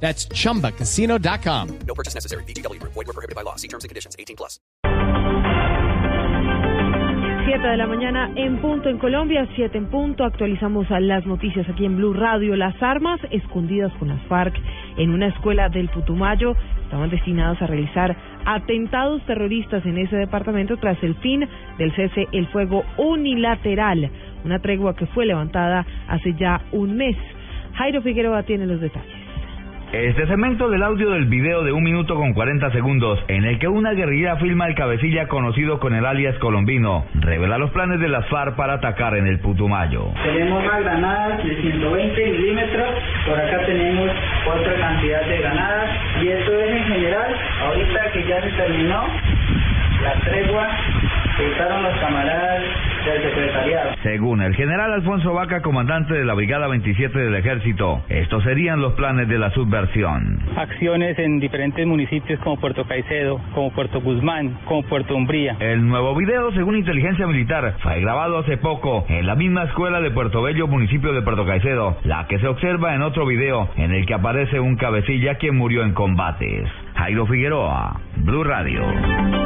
That's chumbacasino.com. No purchase necessary. BGW. Void were prohibited by law. See terms and conditions. 18 plus. 7 de la mañana en punto en Colombia, 7 en punto. Actualizamos a las noticias aquí en Blue Radio. Las armas escondidas con las FARC en una escuela del Putumayo estaban destinadas a realizar atentados terroristas en ese departamento tras el fin del cese el fuego unilateral, una tregua que fue levantada hace ya un mes. Jairo Figueroa tiene los detalles. Este segmento del audio del video de un minuto con 40 segundos, en el que una guerrilla filma al cabecilla conocido con el alias Colombino, revela los planes de las FARC para atacar en el Putumayo. Tenemos más granadas de 120 milímetros, por acá tenemos otra cantidad de granadas y esto es en general, ahorita que ya se terminó la tregua que usaron los camaradas del secretariado. Según el general Alfonso Vaca, comandante de la Brigada 27 del Ejército, estos serían los planes de la subversión. Acciones en diferentes municipios como Puerto Caicedo, como Puerto Guzmán, como Puerto Umbría. El nuevo video, según inteligencia militar, fue grabado hace poco en la misma escuela de Puerto Bello, municipio de Puerto Caicedo, la que se observa en otro video en el que aparece un cabecilla quien murió en combates. Jairo Figueroa, Blue Radio.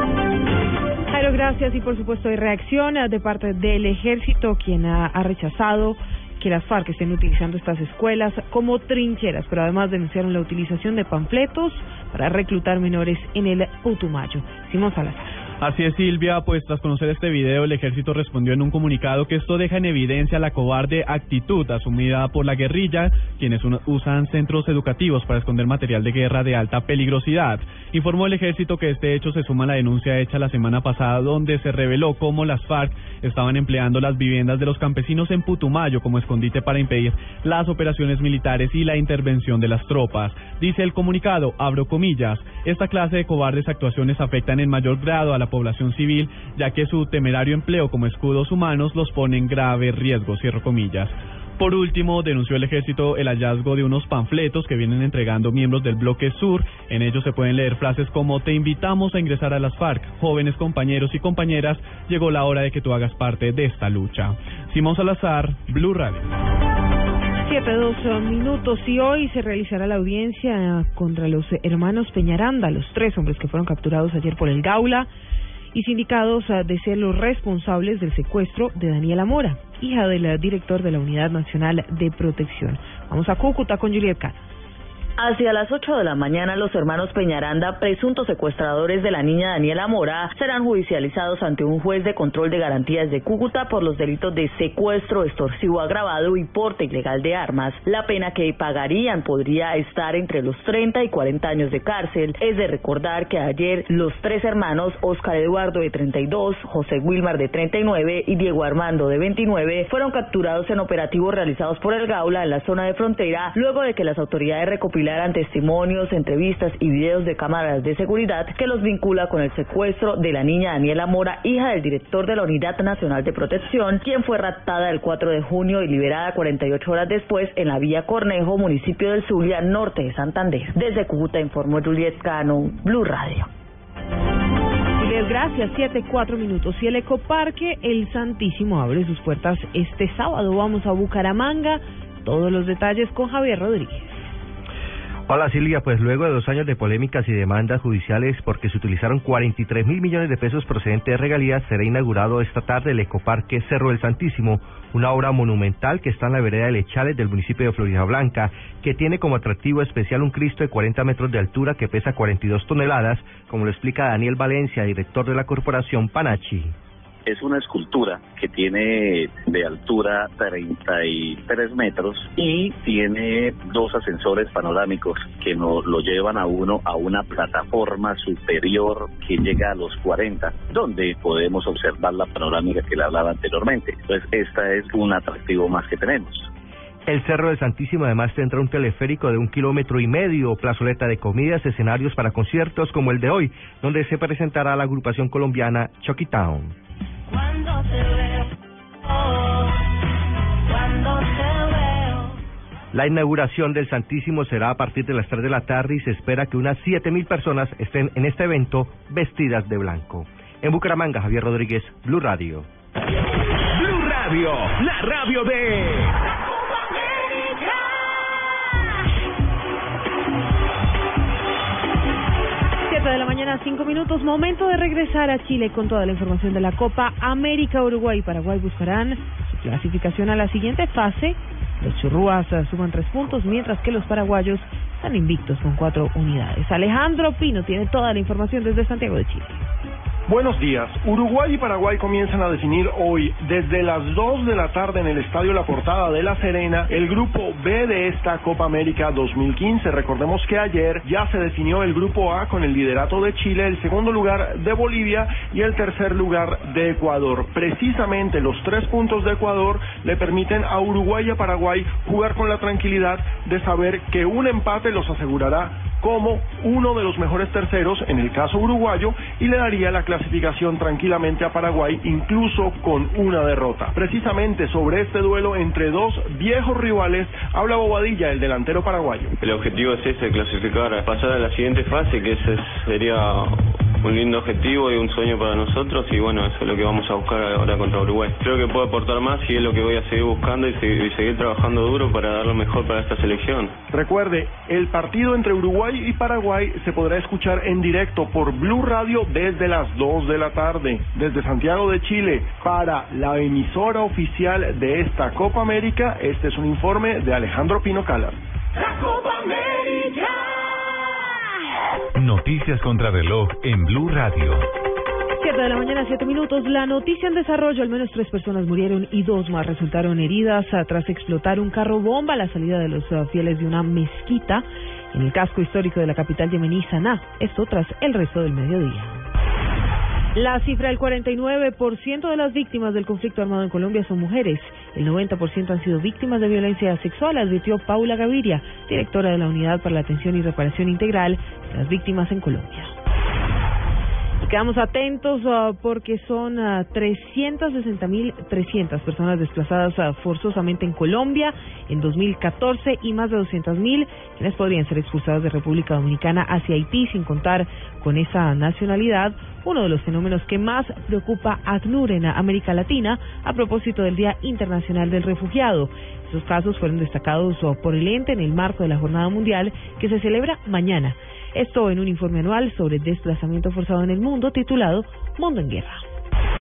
Gracias. Y por supuesto hay reacción eh, de parte del ejército, quien ha, ha rechazado que las FARC estén utilizando estas escuelas como trincheras, pero además denunciaron la utilización de panfletos para reclutar menores en el Putumayo. Simón Salazar. Así es, Silvia, pues tras conocer este video, el ejército respondió en un comunicado que esto deja en evidencia la cobarde actitud asumida por la guerrilla, quienes usan centros educativos para esconder material de guerra de alta peligrosidad. Informó el ejército que este hecho se suma a la denuncia hecha la semana pasada, donde se reveló cómo las FARC estaban empleando las viviendas de los campesinos en Putumayo como escondite para impedir las operaciones militares y la intervención de las tropas. Dice el comunicado, abro comillas, esta clase de cobardes actuaciones afectan en mayor grado a la población civil, ya que su temerario empleo como escudos humanos los pone en grave riesgo, cierro comillas. Por último, denunció el ejército el hallazgo de unos panfletos que vienen entregando miembros del bloque sur. En ellos se pueden leer frases como te invitamos a ingresar a las FARC, jóvenes compañeros y compañeras, llegó la hora de que tú hagas parte de esta lucha. Simón Salazar, Blue Radio. Siete, dos eh, minutos y hoy se realizará la audiencia contra los hermanos Peñaranda, los tres hombres que fueron capturados ayer por el Gaula y sindicados eh, de ser los responsables del secuestro de Daniela Mora, hija del eh, director de la Unidad Nacional de Protección. Vamos a Cúcuta con Juliet. Hacia las 8 de la mañana, los hermanos Peñaranda, presuntos secuestradores de la niña Daniela Mora, serán judicializados ante un juez de control de garantías de Cúcuta por los delitos de secuestro extorsivo agravado y porte ilegal de armas. La pena que pagarían podría estar entre los 30 y 40 años de cárcel. Es de recordar que ayer los tres hermanos, Oscar Eduardo de 32, José Wilmar de 39 y Diego Armando de 29, fueron capturados en operativos realizados por el Gaula en la zona de frontera, luego de que las autoridades recopilaran testimonios, entrevistas y videos de cámaras de seguridad que los vincula con el secuestro de la niña Daniela Mora, hija del director de la Unidad Nacional de Protección, quien fue raptada el 4 de junio y liberada 48 horas después en la vía Cornejo, municipio del Zulia, norte de Santander. Desde Cúcuta informó Juliet Cano, Blue Radio. Gracias. Siete, cuatro minutos. Y el Ecoparque El Santísimo abre sus puertas este sábado. Vamos a Bucaramanga. Todos los detalles con Javier Rodríguez. Hola Silvia, pues luego de dos años de polémicas y demandas judiciales porque se utilizaron 43 mil millones de pesos procedentes de regalías, será inaugurado esta tarde el Ecoparque Cerro del Santísimo, una obra monumental que está en la vereda de Lechales del municipio de Florida Blanca, que tiene como atractivo especial un Cristo de 40 metros de altura que pesa 42 toneladas, como lo explica Daniel Valencia, director de la corporación Panachi. Es una escultura que tiene de altura 33 metros y tiene dos ascensores panorámicos que nos lo llevan a uno a una plataforma superior que llega a los 40, donde podemos observar la panorámica que le hablaba anteriormente. Entonces, esta es un atractivo más que tenemos. El Cerro del Santísimo además tendrá un teleférico de un kilómetro y medio, plazoleta de comidas, escenarios para conciertos como el de hoy, donde se presentará la agrupación colombiana Chucky Town. Cuando te veo, oh, cuando te veo. La inauguración del Santísimo será a partir de las 3 de la tarde y se espera que unas 7.000 personas estén en este evento vestidas de blanco. En Bucaramanga, Javier Rodríguez, Blue Radio. Blue Radio, la radio de... De la mañana, cinco minutos. Momento de regresar a Chile con toda la información de la Copa América. Uruguay y Paraguay buscarán su clasificación a la siguiente fase. Los churrúas eh, suman tres puntos, mientras que los paraguayos están invictos con cuatro unidades. Alejandro Pino tiene toda la información desde Santiago de Chile. Buenos días. Uruguay y Paraguay comienzan a definir hoy, desde las 2 de la tarde en el Estadio La Portada de La Serena, el grupo B de esta Copa América 2015. Recordemos que ayer ya se definió el grupo A con el liderato de Chile, el segundo lugar de Bolivia y el tercer lugar de Ecuador. Precisamente los tres puntos de Ecuador le permiten a Uruguay y a Paraguay jugar con la tranquilidad de saber que un empate los asegurará como uno de los mejores terceros en el caso uruguayo y le daría la clasificación tranquilamente a Paraguay incluso con una derrota. Precisamente sobre este duelo entre dos viejos rivales habla Bobadilla, el delantero paraguayo. El objetivo es ese, clasificar, pasar a la siguiente fase, que ese sería un lindo objetivo y un sueño para nosotros y bueno, eso es lo que vamos a buscar ahora contra Uruguay. Creo que puedo aportar más y es lo que voy a seguir buscando y, seguir, y seguir trabajando duro para dar lo mejor para esta selección. Recuerde, el partido entre Uruguay y Paraguay se podrá escuchar en directo por Blue Radio desde las 2 de la tarde, desde Santiago de Chile, para la emisora oficial de esta Copa América. Este es un informe de Alejandro Pino Calas. La Copa Noticias contra reloj en Blue Radio. 7 de la mañana, 7 minutos. La noticia en desarrollo, al menos tres personas murieron y dos más resultaron heridas tras explotar un carro bomba a la salida de los ah, fieles de una mezquita en el casco histórico de la capital yemení, Sanaa. Esto tras el resto del mediodía. La cifra del 49% de las víctimas del conflicto armado en Colombia son mujeres. El 90% han sido víctimas de violencia sexual, advirtió Paula Gaviria, directora de la Unidad para la Atención y Reparación Integral de las Víctimas en Colombia. Quedamos atentos uh, porque son uh, 360.300 personas desplazadas uh, forzosamente en Colombia en 2014 y más de 200.000 quienes podrían ser expulsadas de República Dominicana hacia Haití sin contar con esa nacionalidad, uno de los fenómenos que más preocupa a ACNUR en América Latina a propósito del Día Internacional del Refugiado. Esos casos fueron destacados por el ente en el marco de la Jornada Mundial que se celebra mañana. Esto en un informe anual sobre desplazamiento forzado en el mundo titulado Mundo en Guerra.